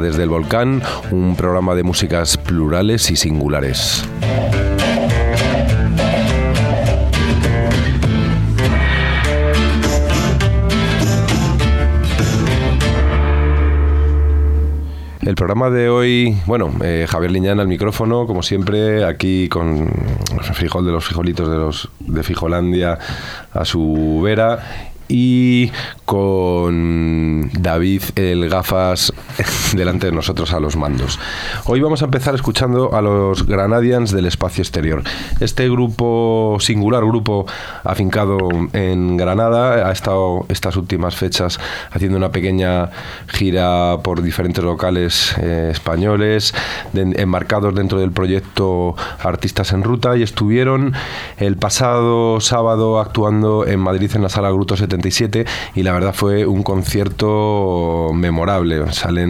Desde el Volcán, un programa de músicas plurales y singulares. El programa de hoy, bueno, eh, Javier Liñán al micrófono, como siempre, aquí con frijol de los frijolitos de los de Fijolandia a su vera y con David el gafas delante de nosotros a los mandos. Hoy vamos a empezar escuchando a los Granadians del espacio exterior. Este grupo, singular grupo afincado en Granada, ha estado estas últimas fechas haciendo una pequeña gira por diferentes locales eh, españoles, enmarcados dentro del proyecto Artistas en Ruta y estuvieron el pasado sábado actuando en Madrid en la sala Gruto 70 y la verdad fue un concierto memorable. Salen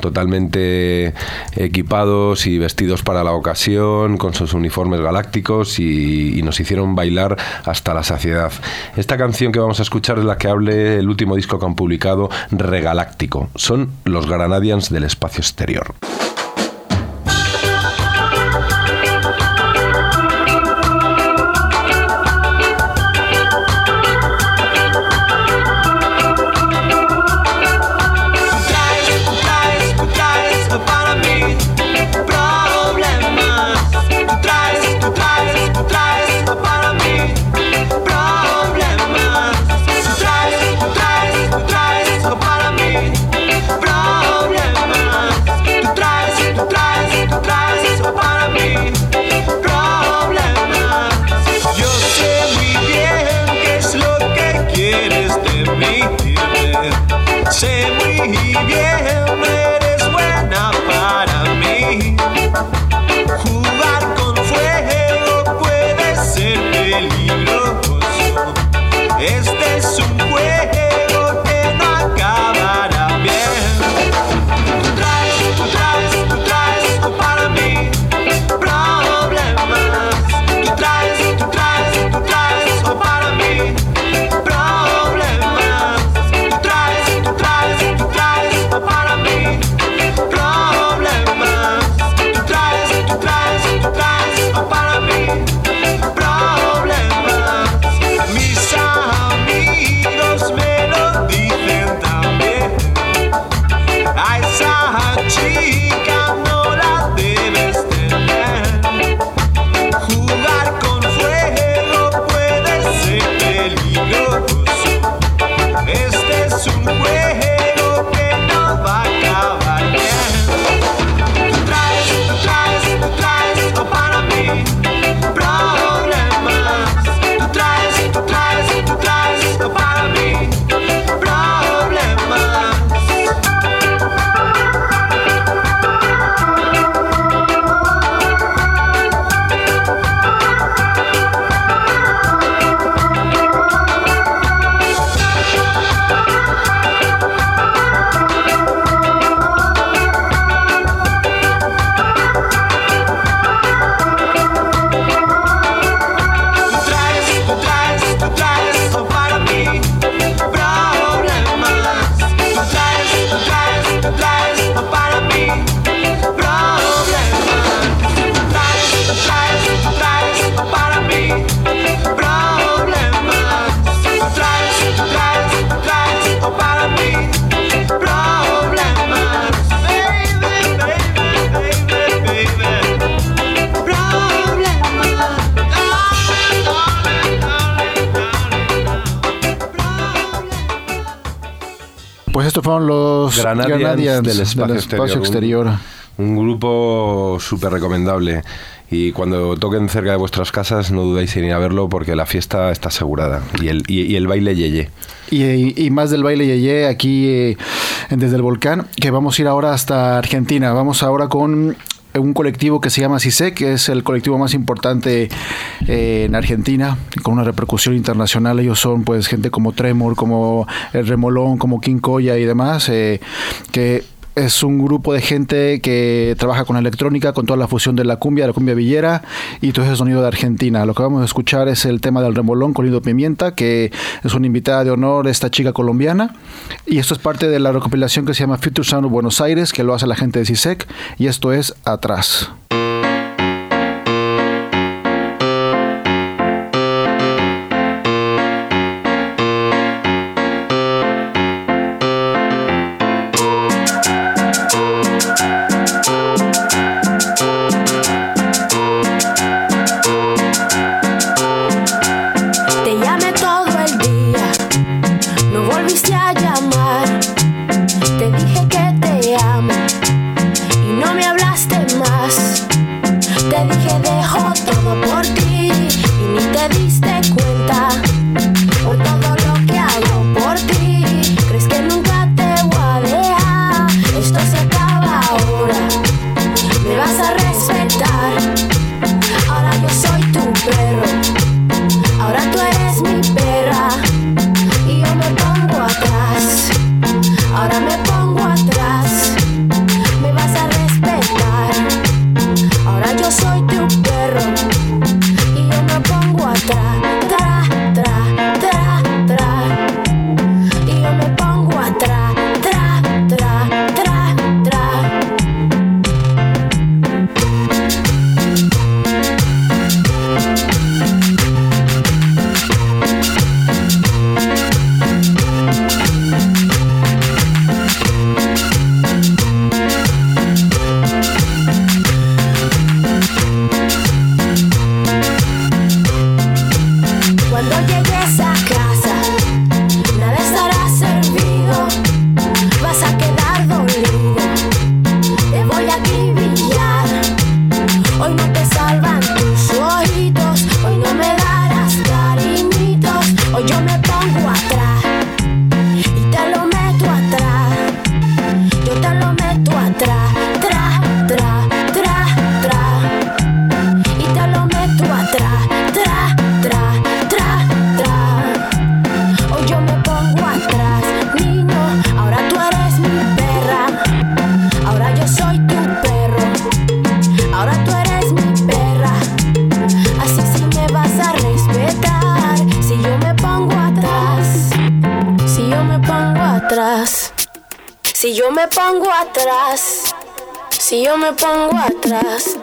totalmente equipados y vestidos para la ocasión, con sus uniformes galácticos y, nos hicieron bailar hasta la saciedad. Esta canción que vamos a escuchar es la que hable el último disco que han publicado, Regaláctico. Son los Granadians del espacio exterior. Fueron los Granadians, del espacio, exterior. Un, grupo súper recomendable. Y cuando toquen cerca de vuestras casas, no dudéis en ir a verlo porque la fiesta está asegurada. Y el, y, el baile yeye. Y, y, más del baile yeye aquí eh, desde el volcán, que vamos a ir ahora hasta Argentina. Vamos ahora con un colectivo que se llama CISEC, que es el colectivo más importante eh, en Argentina, con una repercusión internacional. Ellos son pues gente como Tremor, como El Remolón, como King Koya y demás, eh, que es un grupo de gente que trabaja con electrónica, con toda la fusión de la cumbia, la cumbia villera y todo ese sonido de Argentina. Lo que vamos a escuchar es el tema del remolón con Lido Pimienta, que es una invitada de honor, esta chica colombiana. Y esto es parte de la recopilación que se llama Future Sound of Buenos Aires, que lo hace la gente de CISEC, y esto es Atrás. Yo me pongo atrás,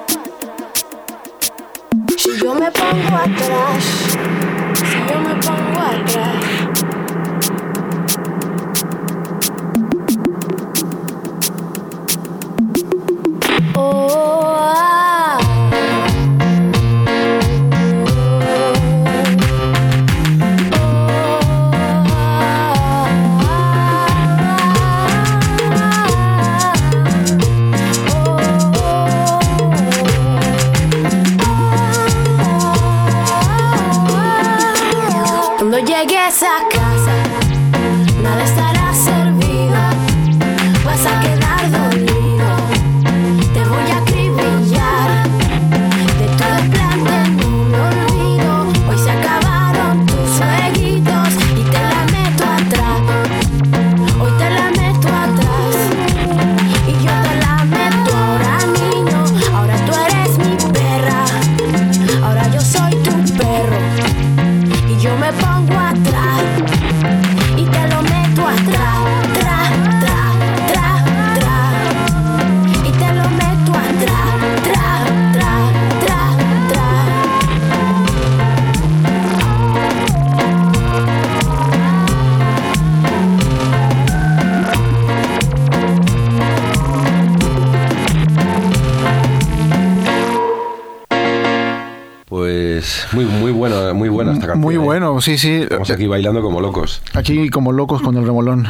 bueno, sí, sí. Estamos aquí bailando como locos. Aquí como locos con el remolón.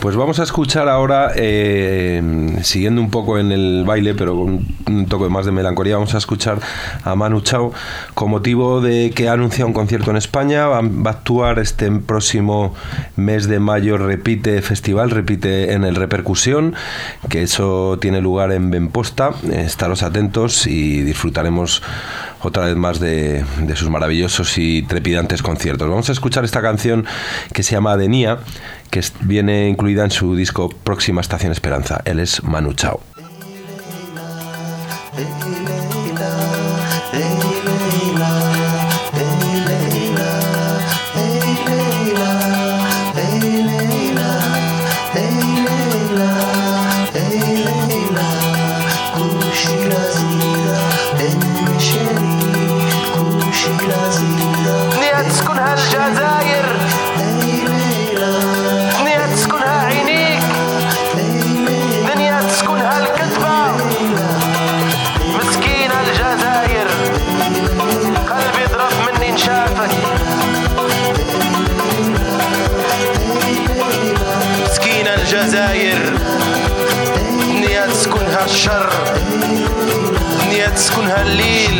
Pues vamos a escuchar ahora, eh, siguiendo un poco en el baile, pero con un toque más de melancolía, vamos a escuchar a Manu Chao con motivo de que ha anunciado un concierto en España, va, va a actuar este próximo mes de mayo, repite festival, repite en el Repercusión, que eso tiene lugar en Benposta, eh, estaros atentos y disfrutaremos otra vez más de, sus maravillosos y trepidantes conciertos. Vamos a escuchar esta canción que se llama Adenia, que viene incluida en su disco Próxima Estación Esperanza. Él es Manu Chao. الشر دنيا تسكنها الليل.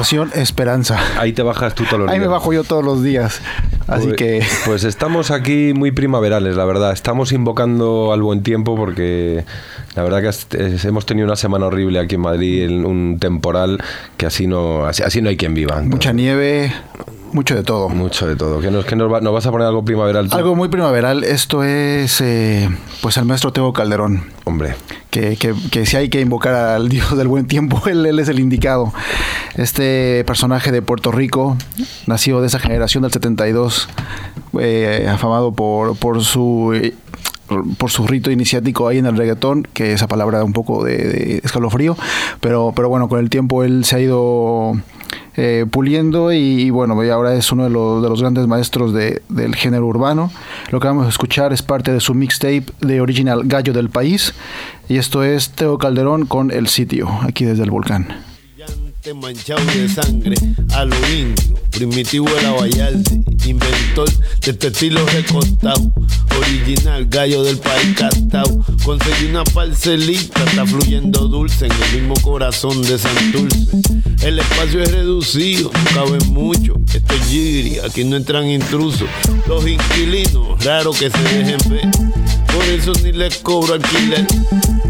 Estación Esperanza. Ahí te bajas tú todos los Ahí días. me bajo yo todos los días. Así Pues- que Pues estamos aquí muy primaverales, la verdad. Estamos invocando al buen tiempo porque la verdad que hemos tenido una semana horrible aquí en Madrid, un temporal que así no, así, así no hay quien viva. mucha nieve, mucho de todo. Mucho de todo. ¿Qué nos, qué nos, va- nos vas a poner algo primaveral tú? Algo muy primaveral, esto es eh, pues el maestro Teo Calderón. Hombre, que, que, que si hay que invocar al dios del buen tiempo, él, él es el indicado. Este personaje de Puerto Rico, nacido de esa generación del 72, eh, afamado por, por su... eh, por su rito iniciático ahí en el reggaetón, que esa palabra da un poco de, de escalofrío, pero, pero bueno, con el tiempo él se ha ido eh, puliendo y, y bueno, ahora es uno de los, de los grandes maestros de- del género urbano. Lo que vamos a escuchar es parte de su mixtape de original Gallo del País y esto es Teo Calderón con El Sitio, aquí desde el volcán. Brillante, manchado de sangre, a lo indio, primitivo era Vallarde, inventor de este estilo recostado, original, gallo del país castao, conseguí una parcelita, está fluyendo dulce en el mismo corazón de Santurce. El espacio es reducido, no cabe mucho, esto es giri, aquí no entran intrusos, los inquilinos, raro que se dejen ver, por eso ni les cobro alquiler.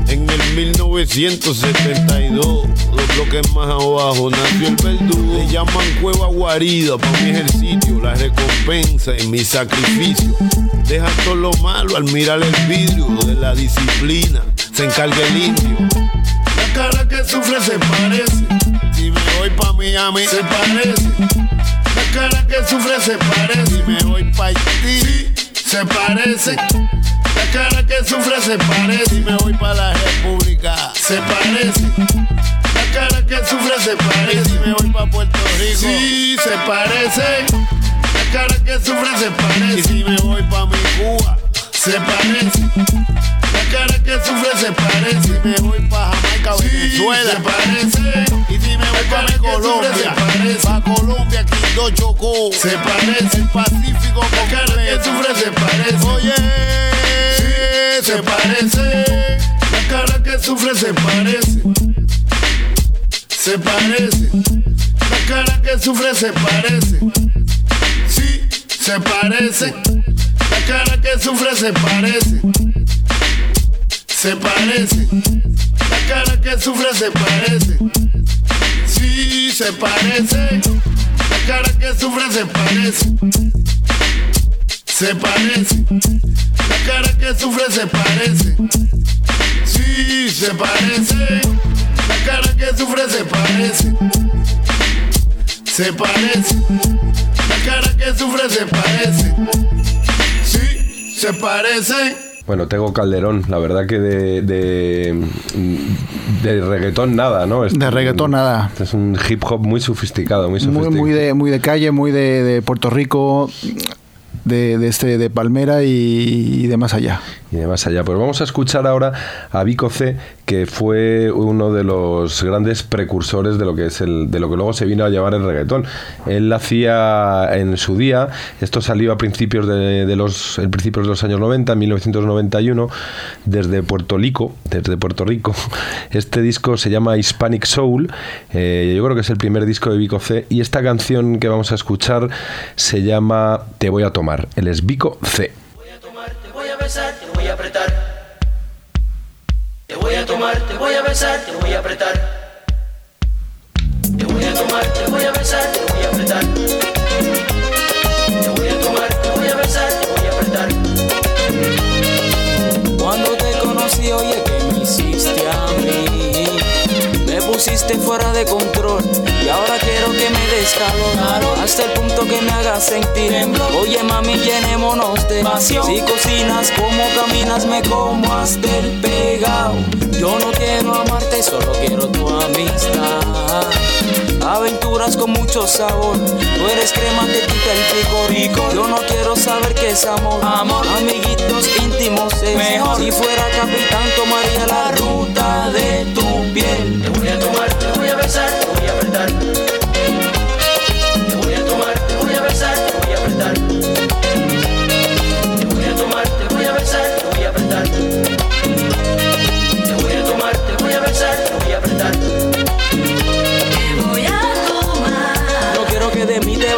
En el 1972, dos bloques más abajo, nació el verdugo. Le llaman cueva guarida para mi ejercicio, la recompensa en mi sacrificio. Deja todo lo malo al mirar el vidrio de la disciplina, se encarga el indio. La cara que sufre se parece, si me voy pa' Miami se parece. La cara que sufre se parece, si me voy pa' Haití se parece. La cara que sufre se parece y me voy para la república. Se parece. La cara que sufre se parece y me voy para Puerto Rico. Sí, se parece. La cara que sufre se parece y si me voy para mi Cuba. Se parece. La cara que sufre se parece y me voy para Jamaica, Venezuela. Se parece. Y si me voy para Colombia, se parece. Pa' Colombia, Quito Chocó. Se parece. El Pacífico, la cara que sufre se parece. Oye, se parece. La cara que sufre se parece. Se parece. La cara que sufre se parece. Sí, se parece. La cara que sufre se parece. Se parece. La cara que sufre se parece. Sí, se parece. La cara que sufre se parece. Se parece. La cara que sufre se parece. Sí, se parece. La cara que sufre se parece. Se parece. La cara que sufre se parece. Sí, se parece. bueno, tengo Calderón, la verdad que de, de, de reggaetón nada, ¿no? Es- De reggaetón nada. Es un hip hop muy sofisticado, muy Muy, sofisticado. muy, de, muy de calle, muy de, de Puerto Rico, de, este, de Palmera y, y de más allá. y de más allá. Pues vamos a escuchar ahora a Vico C, que fue uno de los grandes precursores de lo que es el, de lo que luego se vino a llamar el reggaetón. Él hacía en su día, esto salió a principios de, de los, en principios de los años 90, en 1991, desde Puerto Rico, desde Puerto Rico. Este disco se llama Hispanic Soul. eh, yo creo que es el primer disco de Vico C. Y esta canción que vamos a escuchar se llama Te voy a tomar. Él es Vico C. voy a tomar, te voy a besar, besar, te voy a apretar. Te voy a tomar, te voy a besar, te voy a apretar. Pusiste fuera de control y ahora quiero que me des hasta el punto que me hagas sentir Oye mami, llenémonos de pasión. Si cocinas como caminas, me como hasta el pegado. Yo no quiero amarte, solo quiero tu amistad. Aventuras con mucho sabor. Tú eres crema que quita el picor. Yo no quiero saber qué es amor. Amor, amiguitos íntimos es mejor. Si fuera capitán, tomaría la ruta de tu piel. Te voy a tomar, te voy a besar, te voy a apretar.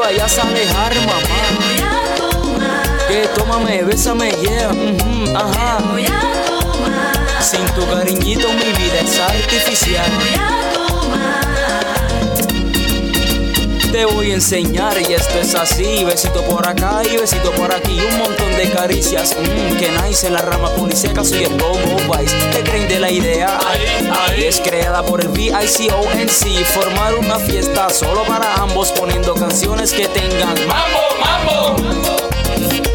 Vayas a alejar, mamá. Que tómame, bésame, yeah, ujú, ajá. Sin tu cariñito mi vida es artificial. Te voy a enseñar y esto es así. Besito por acá y besito por aquí. Un montón de caricias Mmm, que nice en la rama poliseca Soy el Bobo Vice ¿Te creen de la idea? Es creada por el VICONC Formar una fiesta solo para ambos Poniendo canciones que tengan ¡Mambo, mambo! Cuando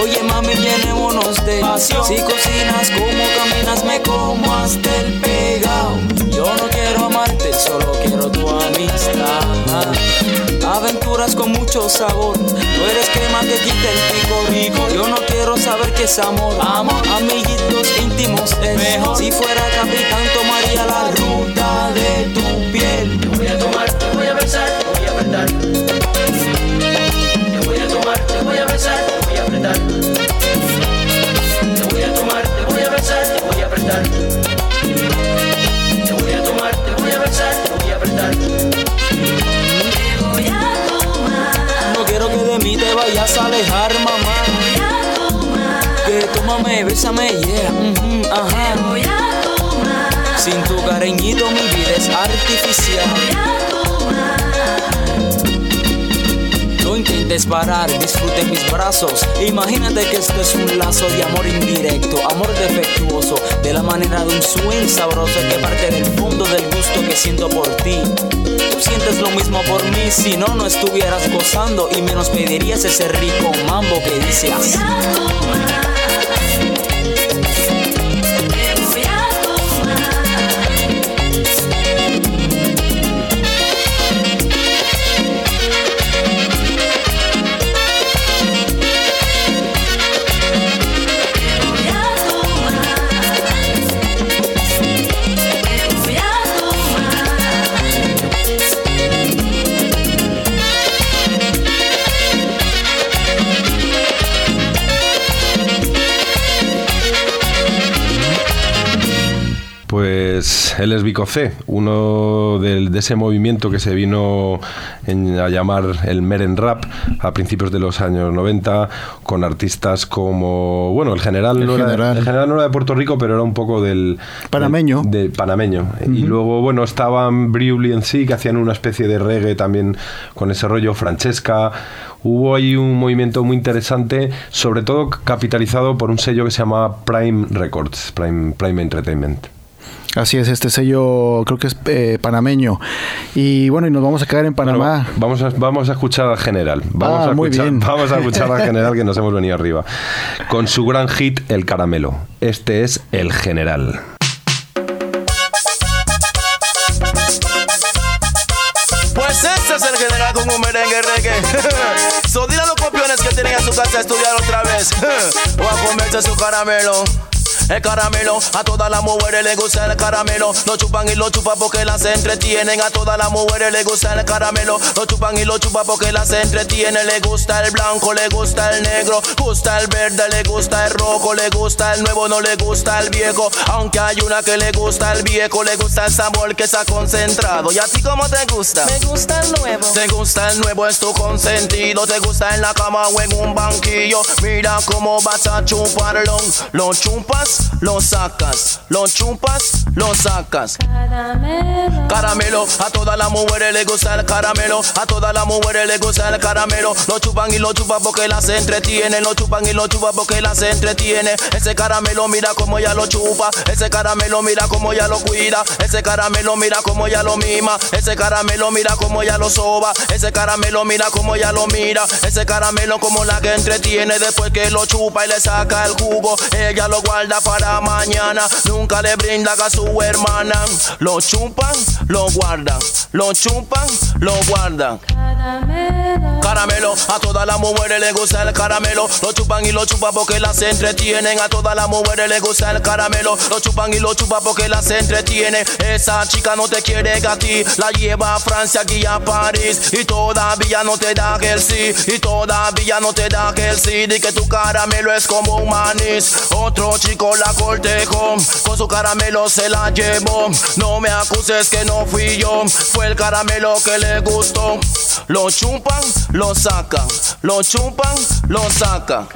Oye, mami, llenémonos de pasión. Si cocinas, como caminas, me como hasta el pegado. Yo no quiero amarte, solo quiero tu amistad. Aventuras con mucho sabor. Tú eres crema que quita el pico rico. Yo no quiero saber qué es amor. Amor, amiguitos íntimos es mejor. Si fuera capitán, tomaría la ruta de tu Bésame, yeah, ajá. Sin tu cariñito mi vida es artificial. No intentes parar, disfrute mis brazos. Imagínate que esto es un lazo de amor indirecto, amor defectuoso, de la manera de un swing sabroso que parte del fondo del gusto que siento por ti. Tú sientes lo mismo por mí, si no, no estuvieras gozando y menos pedirías ese rico mambo que dice Pues él es Vico C, uno del- de ese movimiento que se vino en- a llamar el Meren Rap a principios de los años 90, con artistas como, bueno, el general, El no, Era, General. el general no era de Puerto Rico, pero era un poco del... Panameño. del- de panameño. Y luego, bueno, estaban Briuli en sí, que hacían una especie de reggae también con ese rollo, Francesca. Hubo ahí un movimiento muy interesante, sobre todo capitalizado por un sello que se llama Prime Records, Prime, Prime Entertainment. Así es, este sello creo que es eh, panameño. Y bueno, y nos vamos a quedar en Panamá. Bueno, vamos, a, vamos a escuchar al general. Vamos, Ah, a muy escuchar, bien. vamos a escuchar al general que nos hemos venido arriba. Con su gran hit, El Caramelo. Este es El General. Pues este es el general con un merengue reggae. so dile a los copiones que tienen en su casa a estudiar otra vez. o a comerse su caramelo. El caramelo, a todas las mujeres les gusta el caramelo. Lo chupan y lo chupan porque las entretienen. A todas las mujeres les gusta el caramelo. Lo chupan y lo chupan porque las entretienen. Le gusta el blanco, le gusta el negro. Gusta el verde, le gusta el rojo. Le gusta el nuevo, no le gusta el viejo. Aunque hay una que le gusta el viejo. Le gusta el sabor que está concentrado. ¿Y a ti cómo te gusta? Me gusta el nuevo. Te gusta el nuevo, es tu consentido. Te gusta en la cama o en un banquillo. Mira cómo vas a chuparlo. Lo chupas, lo sacas. Lo chupas, lo sacas. Caramelo, a todas las mujeres les gusta el caramelo. A todas las mujeres les gusta el caramelo. Lo chupan y lo chupan porque las entretienen. Lo chupan y lo chupan porque las entretiene. Ese caramelo, mira cómo ya lo chupa. Ese caramelo, mira cómo ya lo cuida. Ese caramelo, mira cómo ya lo mima. Ese caramelo, mira cómo ya lo soba. Ese caramelo, mira cómo ya lo mira. Ese caramelo, como la que entretiene. Después que lo chupa y le saca el jugo. Ella lo guarda para mañana. Nunca le brinda a su hermana. Lo chupan, lo guardan. Lo chupan, lo guardan. Caramelo, a todas las mujeres les gusta el caramelo. Lo chupan y lo chupan porque las entretienen. A todas las mujeres les gusta el caramelo. Lo chupan y lo chupan porque las entretiene. Esa chica no te quiere a ti. La lleva a Francia, aquí a París. Y todavía no te da el sí. Y todavía no te da el sí. Di que tu caramelo es como un manís. Otro chico la cortejó. Con su caramelo se la llevó. No me acuses que no fui yo. Fue el caramelo que le gustó. Lo chupan, lo sacan. Lo chupan, lo sacan.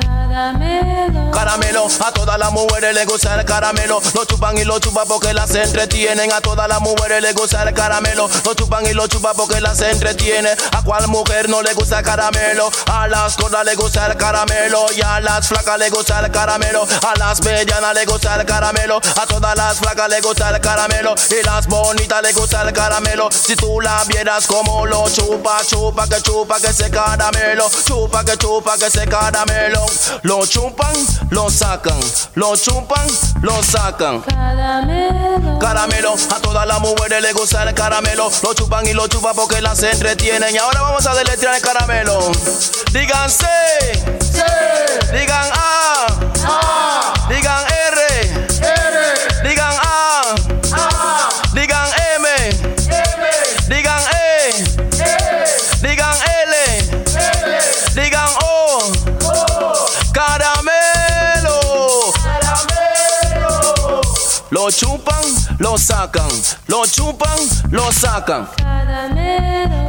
Caramelo, a todas las mujeres les gusta el caramelo. Lo chupan y lo chupan porque las entretienen. A todas las mujeres les gusta el caramelo. Lo chupan y lo chupan porque las entretiene. A cuál mujer no le gusta el caramelo. A las gordas le gusta el caramelo. Y a las flacas le gusta el caramelo. A las medianas le gusta el caramelo. A todas las flacas le gusta el caramelo. Y las bonitas le gusta el caramelo. Si tú la vieras como lo chupa, chupa, que chupa, que se caramelo. Chupa, que chupa, que se caramelo. Lo chupan, lo sacan. Lo chupan, lo sacan. Caramelo, a todas las mujeres les gusta el caramelo. Lo chupan y lo chupan porque las entretienen. Y ahora vamos a deletrear el caramelo. Digan C. Digan A. Digan chupan, lo sacan. Lo chupan, lo sacan.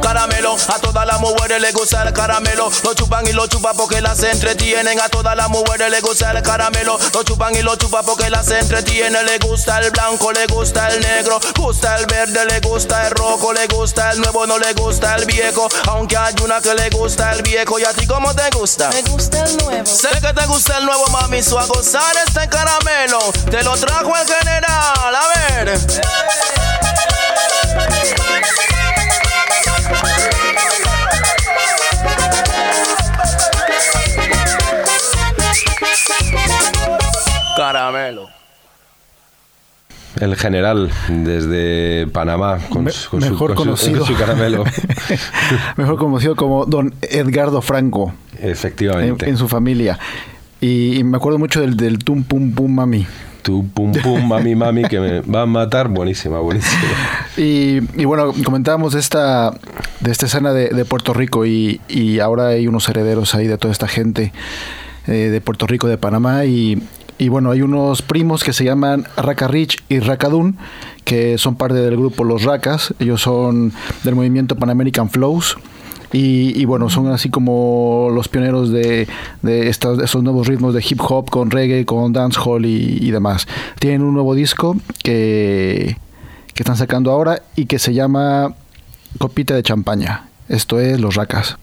Caramelo, a todas las mujeres les gusta el caramelo. Lo chupan y lo chupan porque las entretienen. A todas las mujeres les gusta el caramelo. Lo chupan y lo chupan porque las entretienen. Le gusta el blanco, le gusta el negro. Gusta el verde, le gusta el rojo. Le gusta el nuevo, no le gusta el viejo. Aunque hay una que le gusta el viejo. ¿Y a ti cómo te gusta? Me gusta el nuevo. Sé que te gusta el nuevo, mami. Su a gozar este caramelo. Te lo trajo el general. A ver. Caramelo. El general desde Panamá con, Me- su, con su- mejor con su- conocido. con su caramelo. Mejor conocido como Don Edgardo Franco en, Efectivamente. en su familia. Y, y me acuerdo mucho del, del Tum Pum Pum Mami. Tu pum pum, mami, mami, que me va a matar. Buenísima, buenísima. Y, y bueno, comentábamos de esta, de esta escena de, de Puerto Rico y, y ahora hay unos herederos ahí de toda esta gente eh, de Puerto Rico, de Panamá y, y bueno, hay unos primos que se llaman Raka Rich y Rakadun que son parte del grupo Los Rakas, ellos son del movimiento Pan American Flows. Y, y bueno, son así como los pioneros de, de estas, de estos nuevos ritmos de hip hop con reggae, con dancehall y, y demás. Tienen un nuevo disco que, que están sacando ahora y que se llama Copita de Champaña. Esto es Los Racas.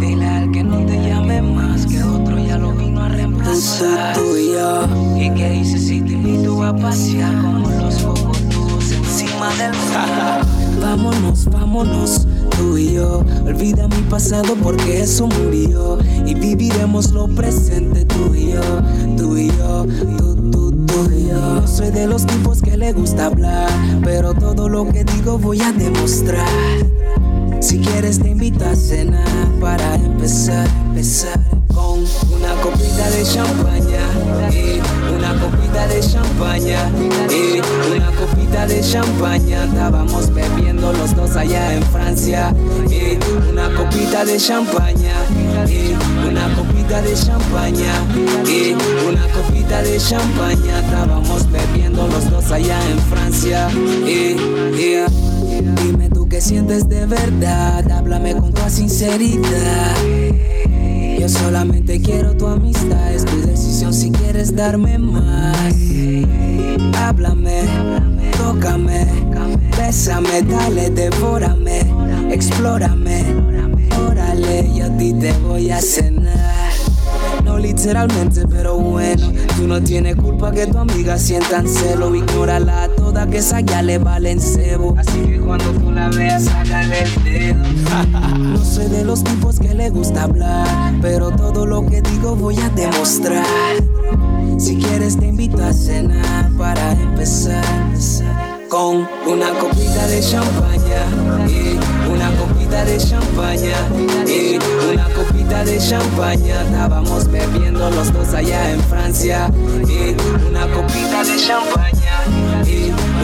Dile al que no te llame más, que otro ya lo vino a reemplazar. Tú y yo. ¿Y qué dices si te invito a pasear como los cocotudos encima del mar? Vámonos, vámonos, tú y yo. Olvida mi pasado porque eso murió. Y viviremos lo presente, tú y yo. Tú y yo, tú, tú, y yo. Soy de los tipos que le gusta hablar. Pero todo lo que digo voy a demostrar. Si quieres te invito a cenar para empezar, empezar con una copita de champaña, eh, una copita de champaña, eh, una copita de champaña. Estábamos bebiendo los dos allá en Francia, eh, una copita de champaña, una copita de champaña, una copita de champaña. Estábamos bebiendo los dos allá en Francia. Dime tú qué sientes de verdad, háblame con toda sinceridad. Yo solamente quiero tu amistad, es tu decisión si quieres darme más. Háblame, tócame, bésame, dale, devórame, explórame. Órale, yo a ti te voy a cenar. Literalmente, pero bueno. Tú no tienes culpa que tu amiga sientan celo. Ignórala toda, que esa ya le valen cebo. Así que cuando tú la veas, sácale el dedo. No soy de los tipos que le gusta hablar. Pero todo lo que digo voy a demostrar. Si quieres, te invito a cenar para empezar. Con una copita de champaña. Copita de champaña, una copita de champaña. Estábamos bebiendo los dos allá en Francia, una copita de champaña,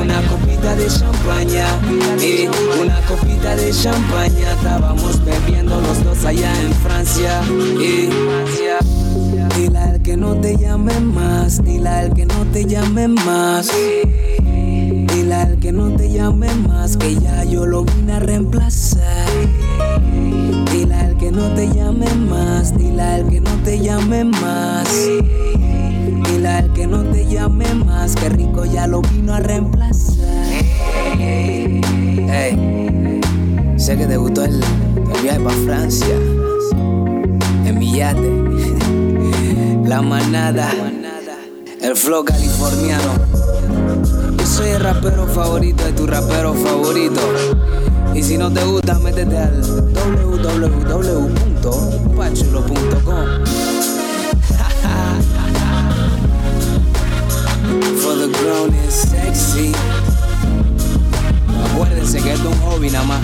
una copita de champaña, una copita de champaña. Estábamos bebiendo los dos allá en Francia, eh, Dile al que no te llame más, dile al que no te llame más. Que no te llame más, que ya yo lo vine a reemplazar. Dile al que no te llame más, dile al que no te llame más. Dile al que no te llame más, que rico ya lo vino a reemplazar. Hey, sé que te gustó el, el viaje para Francia, en mi yate, la manada, el flow californiano. Soy el rapero favorito de tu rapero favorito. Y si no te gusta, métete al www.pachulo.com. For the grown is sexy. Acuérdense que esto es un hobby nada más.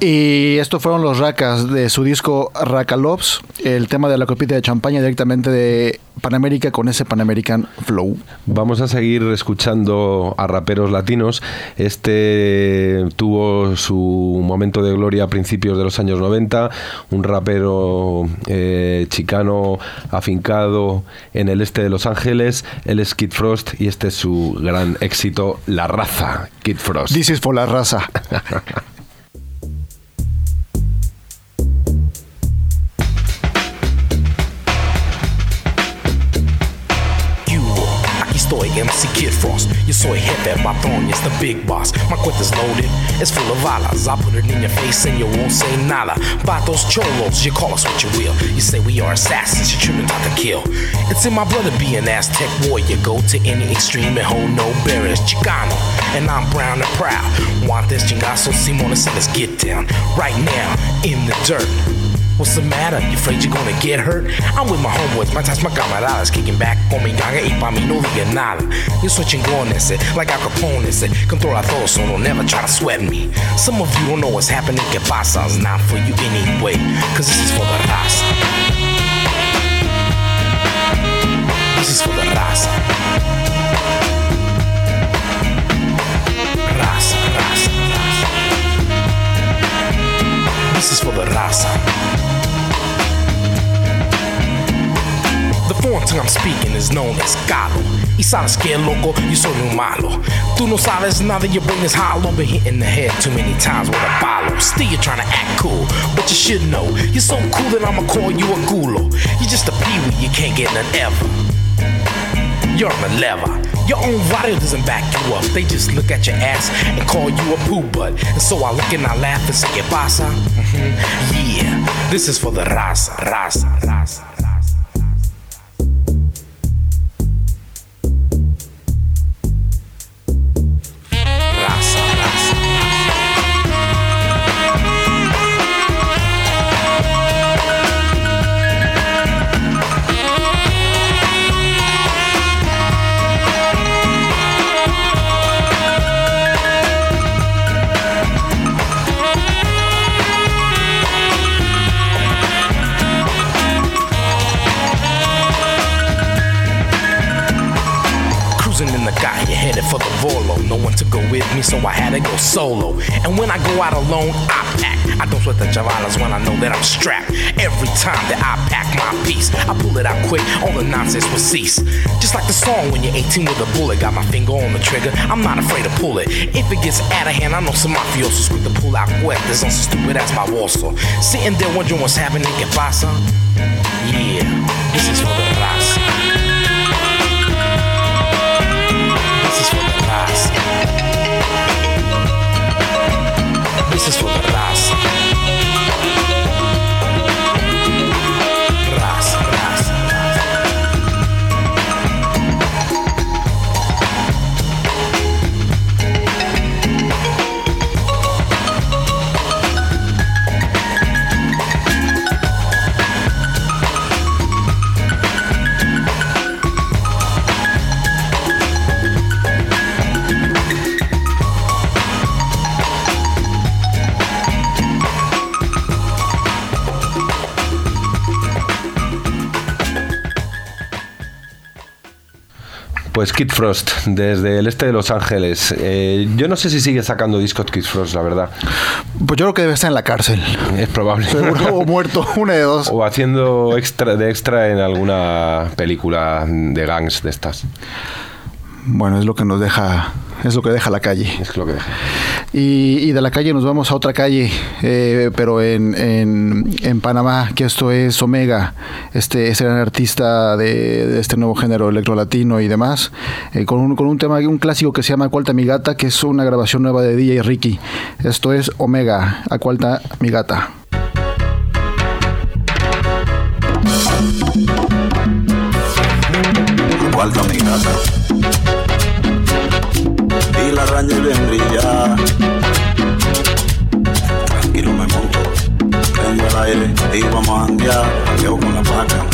Y estos fueron los Racas de su disco Racalops, el tema de la copita de champaña directamente de Panamérica con ese Panamerican Flow. Vamos a seguir escuchando a raperos latinos. Este tuvo su momento de gloria a principios de los años 90. Un rapero eh, chicano afincado en el este de Los Ángeles. Él es Kid Frost y este es su gran éxito, La Raza. Kid Frost. This is for la raza. estoy, MC Kid Frost. Yo soy jefe, patrón, it's the big boss. My cuenta's loaded, it's full of balas. I put it in your face and you won't say nada. Vatos cholos, you call us what you will. You say we are assassins, you're tripping out to kill. It's in my blood to be an Aztec warrior. Go to any extreme and hold no barriers. Chicano, and I'm brown and proud. Want this chingazo, Simona, so let's get down. Right now, in the dirt. What's the matter? You afraid you're gonna get hurt? I'm with my homeboys, my tats, my camaradas Kicking back con mi ganga y pa' mí no diga nada. Yo soy chingón ese, eh, like Al Capone ese eh, Controla todo, so don't never try to sweat me. Some of you don't know what's happening, que pasa? It's not for you anyway, cause this is for the raza. This is for the Raza, raza, raza. This is for the raza Tongue I'm speaking is known as Galo. Y sabes que loco, yo soy un malo. Tú no sabes nada, your brain is hollow. Been hit in the head too many times with a follow. Still you're trying to act cool, but you should know. You're so cool that I'ma call you a gulo. You're just a peewee, you can't get none ever. You're the lever. Your own body doesn't back you up. They just look at your ass and call you a poo butt. And so I look and I laugh and say, ¿Qué pasa? Mhm. Yeah, this is for the raza, raza. Raza, me, so I had to go solo. And when I go out alone, I pack. I don't sweat the chavalas when I know that I'm strapped. Every time that I pack my piece, I pull it out quick, all the nonsense will cease. Just like the song when you're 18 with a bullet, got my finger on the trigger, I'm not afraid to pull it. If it gets out of hand, I know some mafiosos quick to pull out cuerdas on some stupid ass my warsaw. Sitting there wondering what's happening, que pasa? Yeah, this is for the. Pues Kid Frost, desde el este de Los Ángeles. Eh, yo no sé si sigue sacando discos Kid Frost, la verdad. Pues yo creo que debe estar en la cárcel. Es probable. Seguro, o muerto, una de dos. O haciendo extra de extra en alguna película de gangs de estas. Bueno, es lo que nos deja, es lo que deja la calle. Es lo que deja. Y, de la calle nos vamos a otra calle, eh, pero en, en, en Panamá, que esto es Omega, este, este gran artista de, este nuevo género electrolatino y demás, eh, con, un, con un tema, un clásico que se llama Acualta Mi Gata, que es una grabación nueva de DJ Ricky. Esto es Omega, Acualta Mi Gata. Mi gata y la raña y bien brilla. Tranquilo me monto, prendo el aire y vamos a janguear, jangueo con la vaca.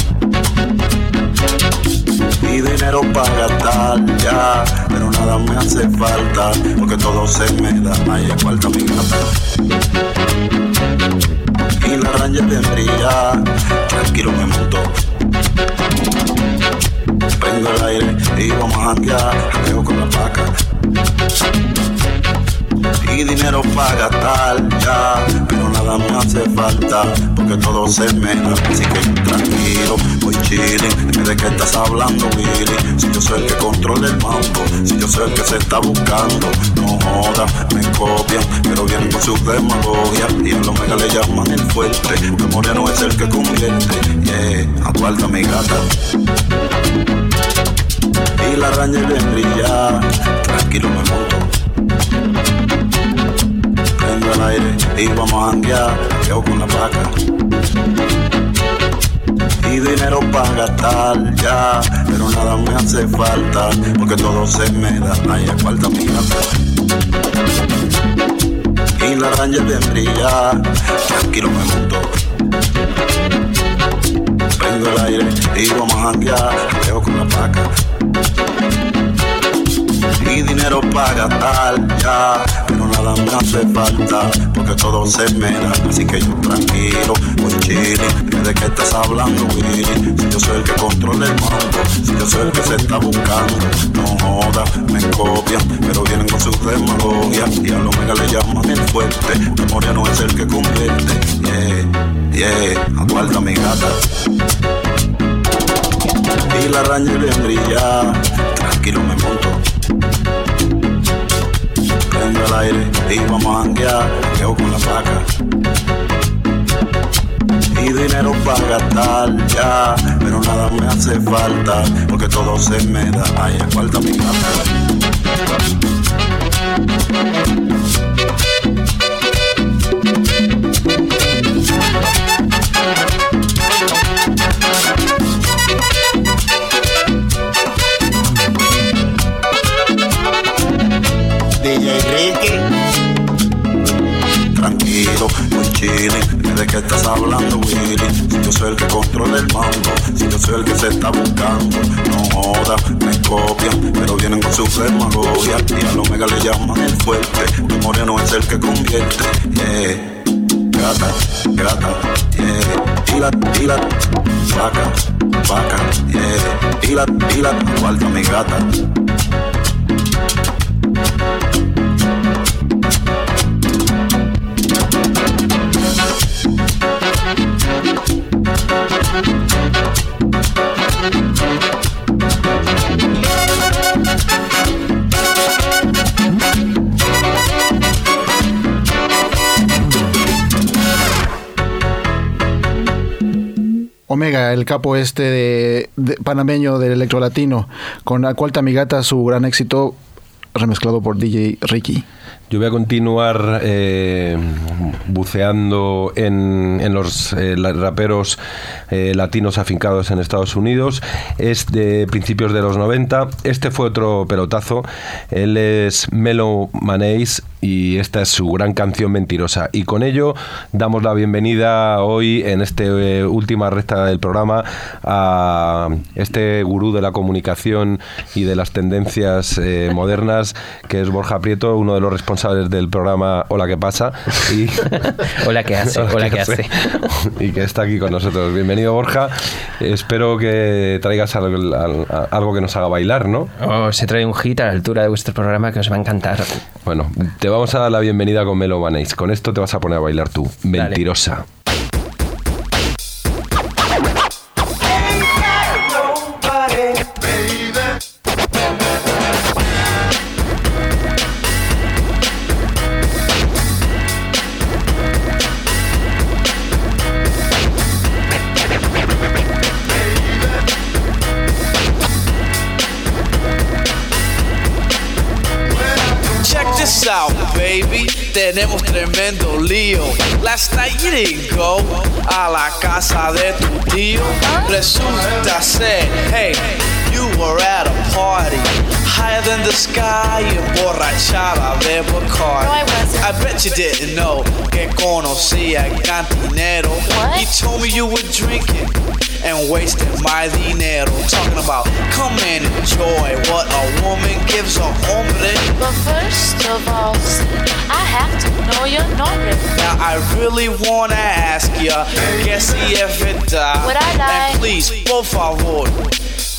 Y dinero para gastar ya, pero nada me hace falta, porque todo se me da, ahí falta mi gata. Y la raña bien brilla, tranquilo me monto prendo el aire y vamos a janguear, jangueo con la vaca. Y dinero para gastar ya, pero nada me hace falta, porque todo se me da, así que tranquilo, voy chilling, dime de qué estás hablando, Billy, si yo soy el que controla el banco, si yo soy el que se está buscando, no joda, me copian, pero vienen con su demagogia, y a los mega le llaman el fuerte, porque Moreno es el que convierte, yeah, aguarda mi gata. Y la raña y bien brilla. Tranquilo me monto. Aire y vamos a janguear, jangueo con la vaca. Y dinero para gastar ya, pero nada me hace falta, porque todo se me da, ahí falta mi gata. Y la y bien brilla, tranquilo me monto prendo el aire y vamos a janguear, jangueo con la vaca. Y dinero para gastar ya, pero nada me hace falta, porque todo se me da, así que yo tranquilo, chilling, dime de qué estás hablando, Willy, si yo soy el que controla el mambo, si yo soy el que se está buscando, no joda, me copian, pero vienen con sus demagogia, y a los mega le llaman el fuerte, memoria no es el que convierte, yeah, yeah, aguarda mi gata y la raña bien brilla. Tranquilo me monto. Prendo el aire y vamos a janguear, jangueo con la vaca. Y dinero para gastar ya, pero nada me hace falta, porque todo se me da, ahí falta mi gata. Qué estás hablando, Willy. Si yo soy el que controla el mambo, si yo soy el que se está buscando, no joda, me copian, pero vienen con su demagogia. Y a los mega le llaman el fuerte, porque Moreno es el que convierte, yeah. Gata, gata, yeah. Y la, vaca, vaca, yeah. Y la, guarda mi gata. Omega, el capo este de, panameño del electrolatino, con Acualta Mi Gata, su gran éxito remezclado por DJ Ricky. Yo voy a continuar eh, buceando en, en los eh, raperos eh, latinos afincados en Estados Unidos. Es de principios de los 90. Este fue otro pelotazo. Él es Melo Manéis y esta es su gran canción Mentirosa. Y con ello damos la bienvenida hoy en esta última recta del programa a este gurú de la comunicación y de las tendencias eh, modernas, que es Borja Prieto, uno de los responsables del programa Hola, ¿qué pasa? Y, Hola, ¿qué hace? Hola, ¿qué hace? Y que está aquí con nosotros. Bienvenido, Borja. Espero que traigas algo, al- algo que nos haga bailar, ¿no? Oh, se trae un hit a la altura de vuestro programa que os va a encantar. Bueno, te vamos a dar la bienvenida con Melo Banéis. Con esto te vas a poner a bailar tú. Mentirosa. Tenemos tremendo lío. Last night you didn't go a la casa de tu tío. Resulta ser, hey, you were at a party higher than the sky, emborrachada de Bacardi. No, I wasn't. I bet you didn't know que conocía cantinero. What? He told me you were drinking and wasting my dinero. Talking about come and enjoy what a woman gives a hombre. But first of all, I have to know your nombre. Now I really wanna ask ya, que si es verdad. Would I lie? And please, por favor,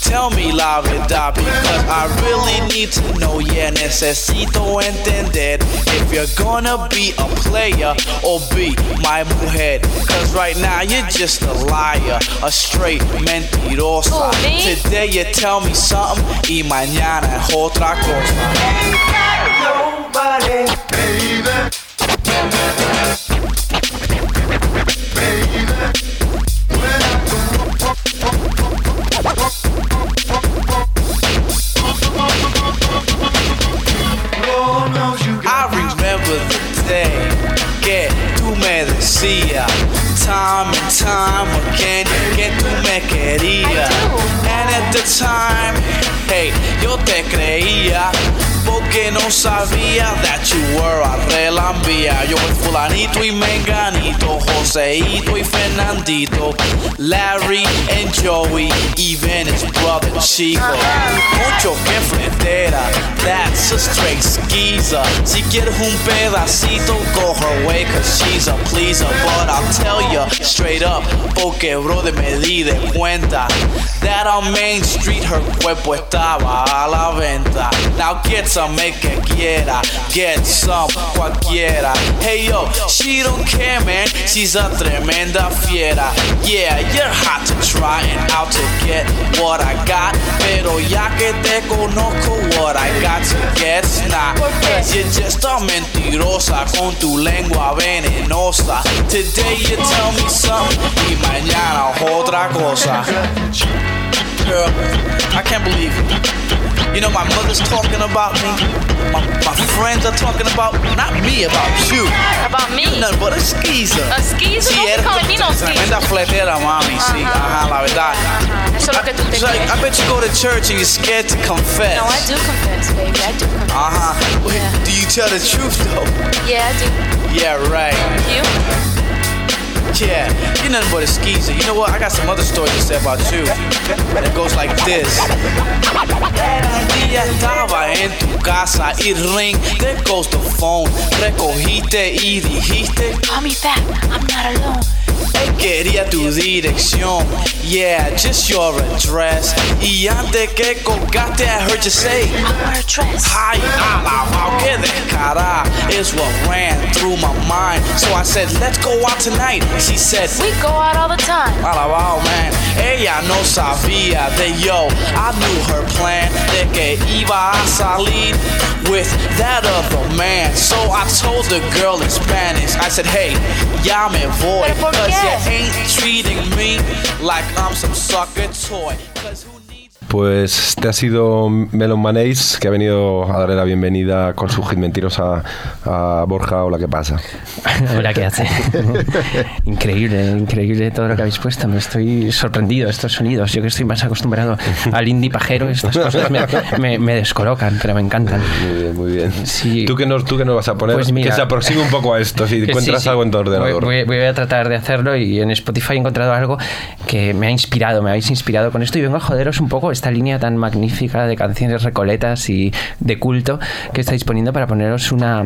tell me la verdad because I really need to know. Yeah, necesito entender if you're gonna be a player or be my mujer. Cause right now you're just a liar, a straight mentirosa. Oh, Who. Today you tell me something y mañana es otra cosa. I me time and time again que tú me querías. And at the time, hey, yo te creía porque no sabía that you were a relambía. Yo soy fulanito y menganito, Joseito y Fernandito, Larry and Joey, even his brother Chico. Mucho que frontera, that's a straight skeezer. Si quieres un pedacito, go her way, cause she's a pleaser. But I'll tell ya straight up, porque brother me di de cuenta that on Main Street her cuerpo estaba a la venta. Now get make que quiera, get some, cualquiera. Hey yo, she don't care, man, she's a tremenda fiera. Yeah, you're hot to try and out to get what I got, pero ya que te conozco, what I got to get's not. Cause you're just a mentirosa con tu lengua venenosa. Today you tell me something y mañana otra cosa. Girl, I can't believe it. You know, my mother's talking about me. My, my friends are talking about, not me, about you. About me? Nothing but a skeezer. A skeezer? Sí, eres calling me no tremenda fletera, mami, sí. Ajá. Ajá, la verdad. Ajá. Eso es lo que tú te So, crees. I bet you go to church and you're scared to confess. No, I do confess, baby. I do confess. Uh-huh. Yeah. Do you tell the truth, though? Yeah, I do. Yeah, right. You? Yeah, you're nothing but a skeezer. You know what? I got some other stories to say about you. And it goes like this. Un día estaba en tu casa y ring, there goes the phone. Recogiste y dijiste Call me back. I'm not alone. Quería tu dirección, yeah, just your address. Y antes que colgaste, I heard you say, I wear a dress. Ay, alabao, que descarada is what ran through my mind. So I said, let's go out tonight. She said, We go out all the time. Alabao, man, ella no sabía de yo. I knew her plan de que iba a salir with that other man. So I told the girl in Spanish, I said, hey, ya me voy. ¿Pero Cause you ain't treating me like I'm some sucker toy. Cause who Pues este ha sido Melon Manéis, que ha venido a darle la bienvenida con su hit mentirosa a Borja. Hola, ¿qué pasa? Hola, ¿qué hace? increíble, increíble todo lo que habéis puesto. Me estoy sorprendido estos sonidos. Yo que estoy más acostumbrado al indie pajero, estas cosas me, me- me descolocan, pero me encantan. Muy bien, muy bien. Sí. ¿Tú qué nos, tú qué nos vas a poner? Pues mira, que se aproxime un poco a esto, si Que encuentras sí, sí. algo en tu ordenador. Voy, voy- voy a tratar de hacerlo y en Spotify he encontrado algo que me ha inspirado, me habéis inspirado con esto y vengo a joderos un poco esta línea tan magnífica de canciones recoletas y de culto que estáis poniendo para poneros una,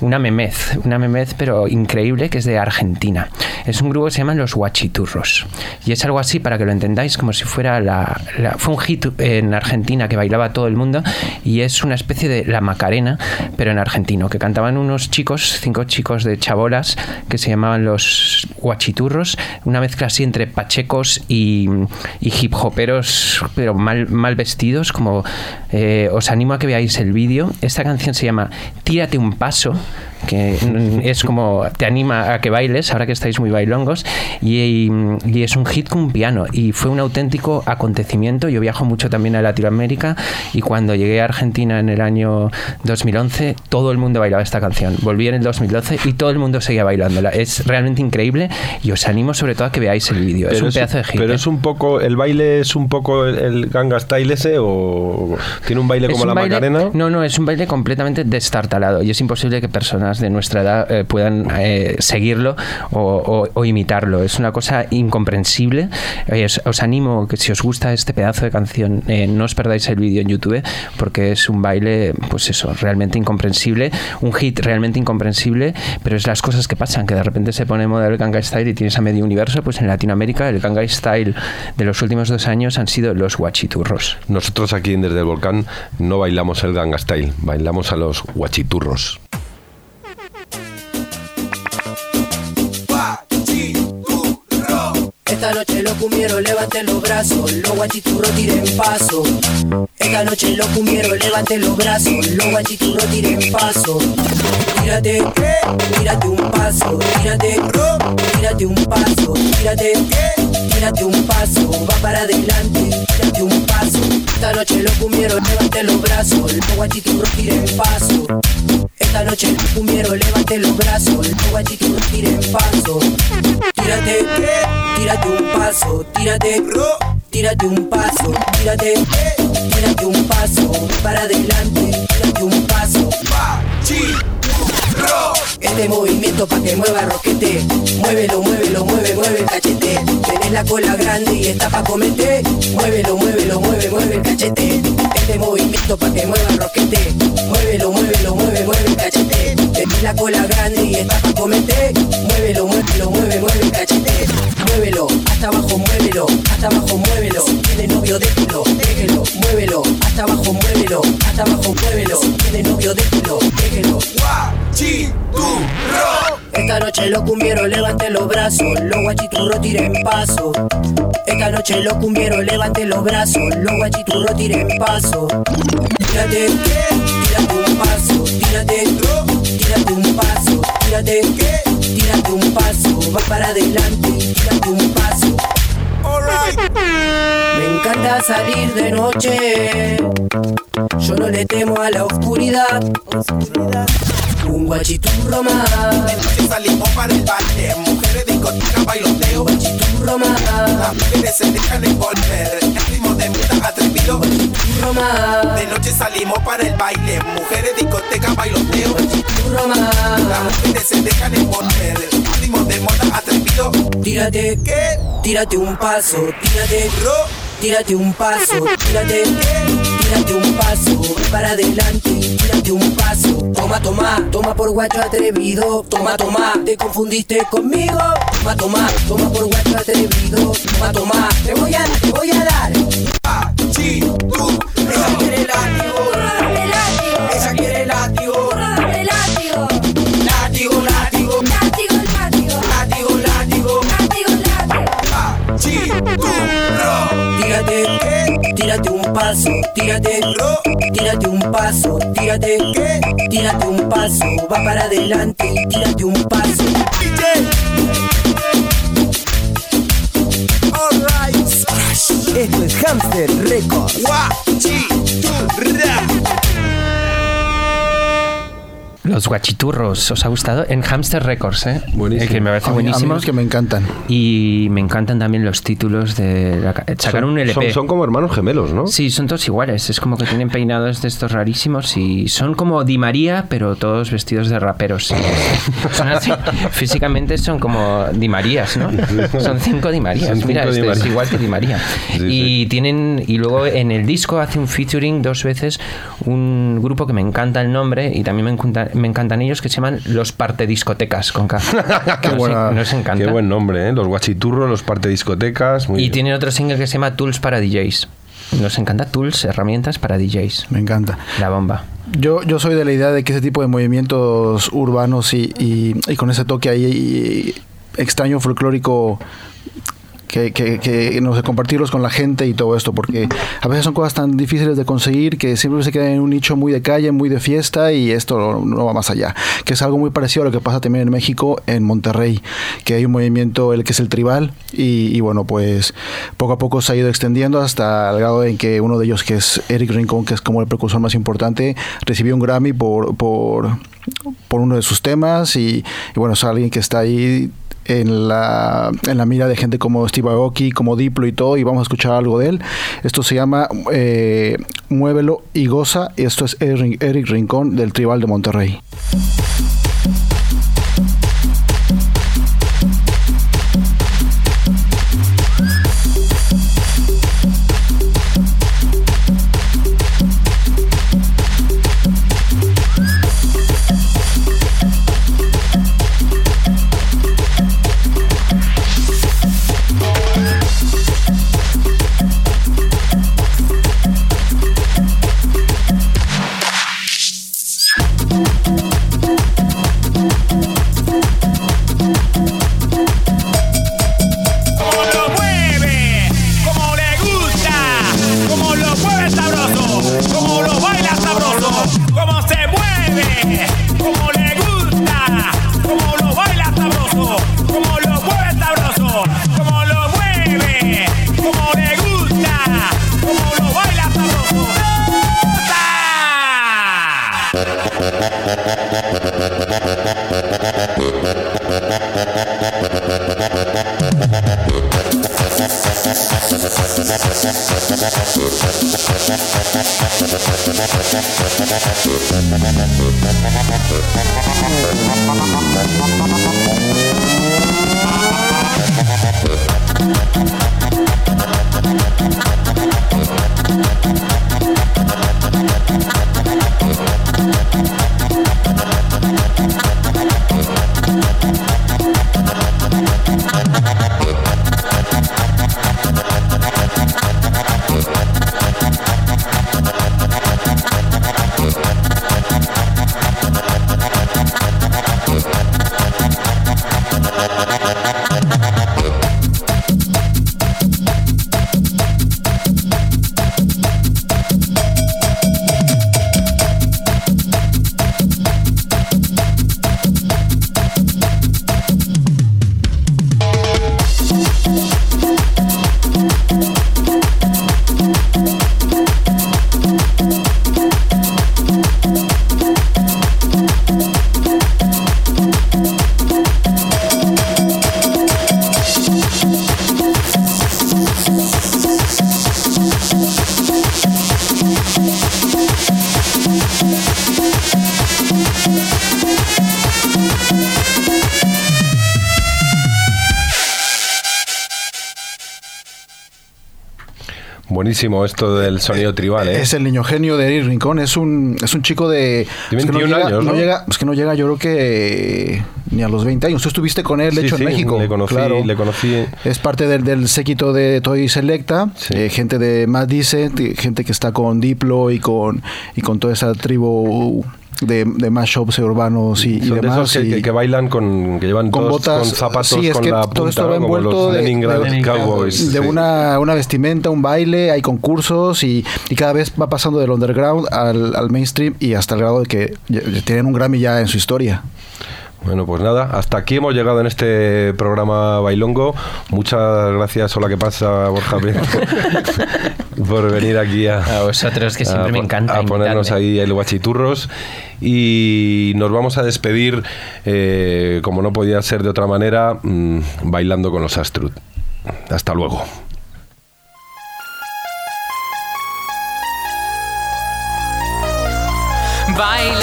una memez, una memez pero increíble que es de Argentina. Es un grupo que se llama Los Guachiturros y es algo así para que lo entendáis como si fuera la, la- fue un hit en Argentina que bailaba todo el mundo y es una especie de la Macarena pero en argentino que cantaban unos chicos, cinco chicos de chabolas que se llamaban los Guachiturros, una mezcla así entre pachecos y, y hip hoperos pero mal, mal vestidos como eh, os animo a que veáis el vídeo. Esta canción se llama Tírate un paso que es como te anima a que bailes ahora que estáis muy bailongos y, y es un hit con un piano. Y fue un auténtico acontecimiento. Yo viajo mucho también a Latinoamérica y cuando llegué a Argentina en el año 2011 todo el mundo bailaba esta canción. Volví en el 2012 y todo el mundo seguía bailándola. Es realmente increíble y os animo sobre todo a que veáis el vídeo. Es un pedazo de hit Pero ¿eh? es un poco, ¿el baile es un poco el, el Ganga Style ese o tiene un baile como la baile- Macarena? No, no, es un baile completamente destartalado y es imposible que personas de nuestra edad eh, puedan eh, seguirlo o, imitarlo. Es una cosa incomprensible. Eh, os, os animo que si os gusta este pedazo de canción no os perdáis el vídeo en YouTube porque es un baile, pues eso, realmente incomprensible, un hit realmente incomprensible, pero es las cosas que pasan, que de repente se pone moda el Gangnam Style y tienes a medio universo, pues en Latinoamérica el Gangnam Style de los últimos dos años han sido los guachiturros. Nosotros aquí en Desde el Volcán no bailamos el Ganga Style, bailamos a los guachiturros. Esta noche los cumbieros levanten los brazos, los guachiturros tiren paso. Esta noche los cumbieros levanten los brazos, los guachiturros tiren paso. Tírate, tírate un paso, tírate, tírate un paso, tírate, tírate un paso, va para adelante, tírate un paso. Esta noche los cumbieros levanten los brazos, los guachiturros tiren paso. Esta noche los cumbieros levanten los brazos, los guachiturros tiren paso. Tírate, tírate un paso, tírate, tírate un paso, tírate, tírate un paso, para adelante, tírate un paso. Este movimiento pa' que mueva roquete Muévelo, muévelo, mueve, mueve el cachete. Tenés la cola grande y está pa' comerte Muévelo, muévelo, mueve, mueve el cachete. Este movimiento pa' que mueva roquete Muévelo, muévelo, mueve, mueve el cachete. Tenés la cola grande y está pa' comerte Muévelo, muévelo, mueve, mueve el cachete Muévelo, hasta abajo, muévelo, hasta abajo, muévelo Tiene novio, déjelo, déjelo, muévelo Hasta abajo, muévelo, hasta abajo, muévelo Tiene novio, déjelo, déjelo esta noche los cumbieros levanten los brazos, los guachiturros tiren paso. Esta noche los cumbieros levanten los brazos, los guachiturros tiren paso. Tírate, tírate un paso, tírate, tírate un paso, tírate, tírate un paso, va para adelante, tírate un paso. Me encanta salir de noche, yo no le temo a la oscuridad. Un guachiturro más. Salimos para el baile, mujeres discoteca, bailoteo. Guachiturro más. Las mujeres se dejan envolver, el ritmo de muda atrevido. Más. De noche salimos para el baile, mujeres discoteca, bailoteo. Guachiturro más. Las mujeres se dejan envolver, ritmo de moda atrevido. Tírate, ¿qué? Tírate un paso, tírate, tírate un paso, tírate, tírate un paso, para adelante, tírate un paso. Toma, toma, toma por guacho atrevido, toma, toma, te confundiste conmigo. Toma, toma, toma por guacho atrevido, toma, toma, te voy a, te voy a dar. Ella quiere látigo, ella quiere látigo, látigo, látigo, látigo, látigo, Tírate, tírate un paso, tírate, tírate un paso, tírate, tírate un paso, va para adelante, tírate un paso. Esto es Hamster Records. Los guachiturros, ¿os ha gustado? En Hamster Records, ¿eh? Buenísimo. Eh, que me parece A mí- a mí buenísimo. los que me encantan. Y me encantan también los títulos de... La, Son- un LP. Son, son como hermanos gemelos, ¿no? Sí, son todos iguales. Es como que tienen peinados de estos rarísimos y son como Di María, pero todos vestidos de raperos. Sí. Son así. Físicamente son como Di Marías, ¿no? Son cinco Di Marías. Mira, Di este es igual que Di María. Sí, y tienen y luego en el disco hace un featuring dos veces un grupo que me encanta el nombre y también me, encanta- me encantan ellos que se llaman Los Parte Discotecas con K. Qué, Nos- buena- nos encanta. qué buen nombre, ¿eh? Los guachiturros, los parte discotecas. Muy Y bien. tienen otro single que se llama Tools para DJs. Nos encanta Tools, herramientas para DJs. Me encanta. La bomba. Yo, yo soy de la idea de que ese tipo de movimientos urbanos y, y- y con ese toque ahí y- extraño folclórico que, que, que no sé, compartirlos con la gente y todo esto, porque a veces son cosas tan difíciles de conseguir que siempre se quedan en un nicho muy de calle, muy de fiesta y esto no, no va más allá. Que es algo muy parecido a lo que pasa también en México, en Monterrey, que hay un movimiento, el que es el tribal, y, y bueno, pues poco a poco se ha ido extendiendo hasta el grado en que uno de ellos, que es Eric Rincón, que es como el precursor más importante, recibió un Grammy por, por, por uno de sus temas y, y bueno, es alguien que está ahí en la, en la mira de gente como Steve Aoki, como Diplo y todo, y vamos a escuchar algo de él. Esto se llama eh, Muévelo y Goza, y esto es Eric Eric Rincón del Tribal de Monterrey. Buenísimo esto del sonido tribal, ¿eh? Es el niño genio de Eric Rincón, es un, es un chico de... Tiene es que no 21 llega, años, no ¿no? llega, es que no llega yo creo que ni a los 20 años. Tú estuviste con él, de Sí, hecho, sí, en México. le conocí- claro. le conocí. Es parte del, del séquito de Toy Selecta, eh, gente de Más Dice, gente que está con Diplo y con, y con toda esa tribu de, de mashups urbanos y, y Son de demás. esos que, y- que- que bailan con que llevan con todos botas con zapatos sí, es con que la todo esto punta, va envuelto de, Cowboys. de sí. una, una vestimenta, un baile, hay concursos y, y cada vez va pasando del underground al, al mainstream y hasta el grado de que tienen un Grammy ya en su historia. Bueno, pues nada, hasta aquí hemos llegado en este programa Bailongo. Muchas gracias, hola, ¿qué pasa, Borja por venir aquí a, A vosotros, que siempre a me encanta a ponernos invitarme. ahí el guachiturros. Y nos vamos a despedir, eh, como no podía ser de otra manera, mm, bailando con los Astrud. Hasta luego. Bailando,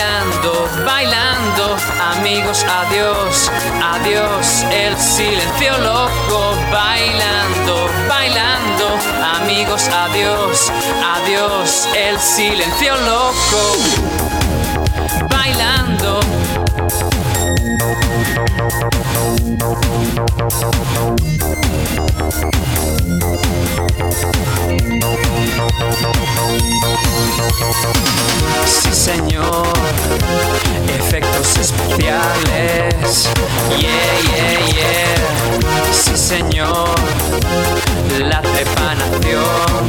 amigos, adiós, adiós, el silencio loco. Bailando, bailando, amigos, adiós, adiós, el silencio loco. Bailando. Sí, señor. Efectos especiales. Yeah, yeah, yeah. Sí, señor. La trepanación.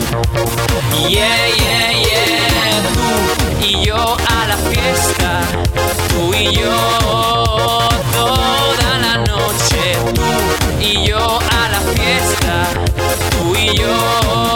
Yeah, yeah, yeah. Tú y yo a la fiesta. Tú y yo yo.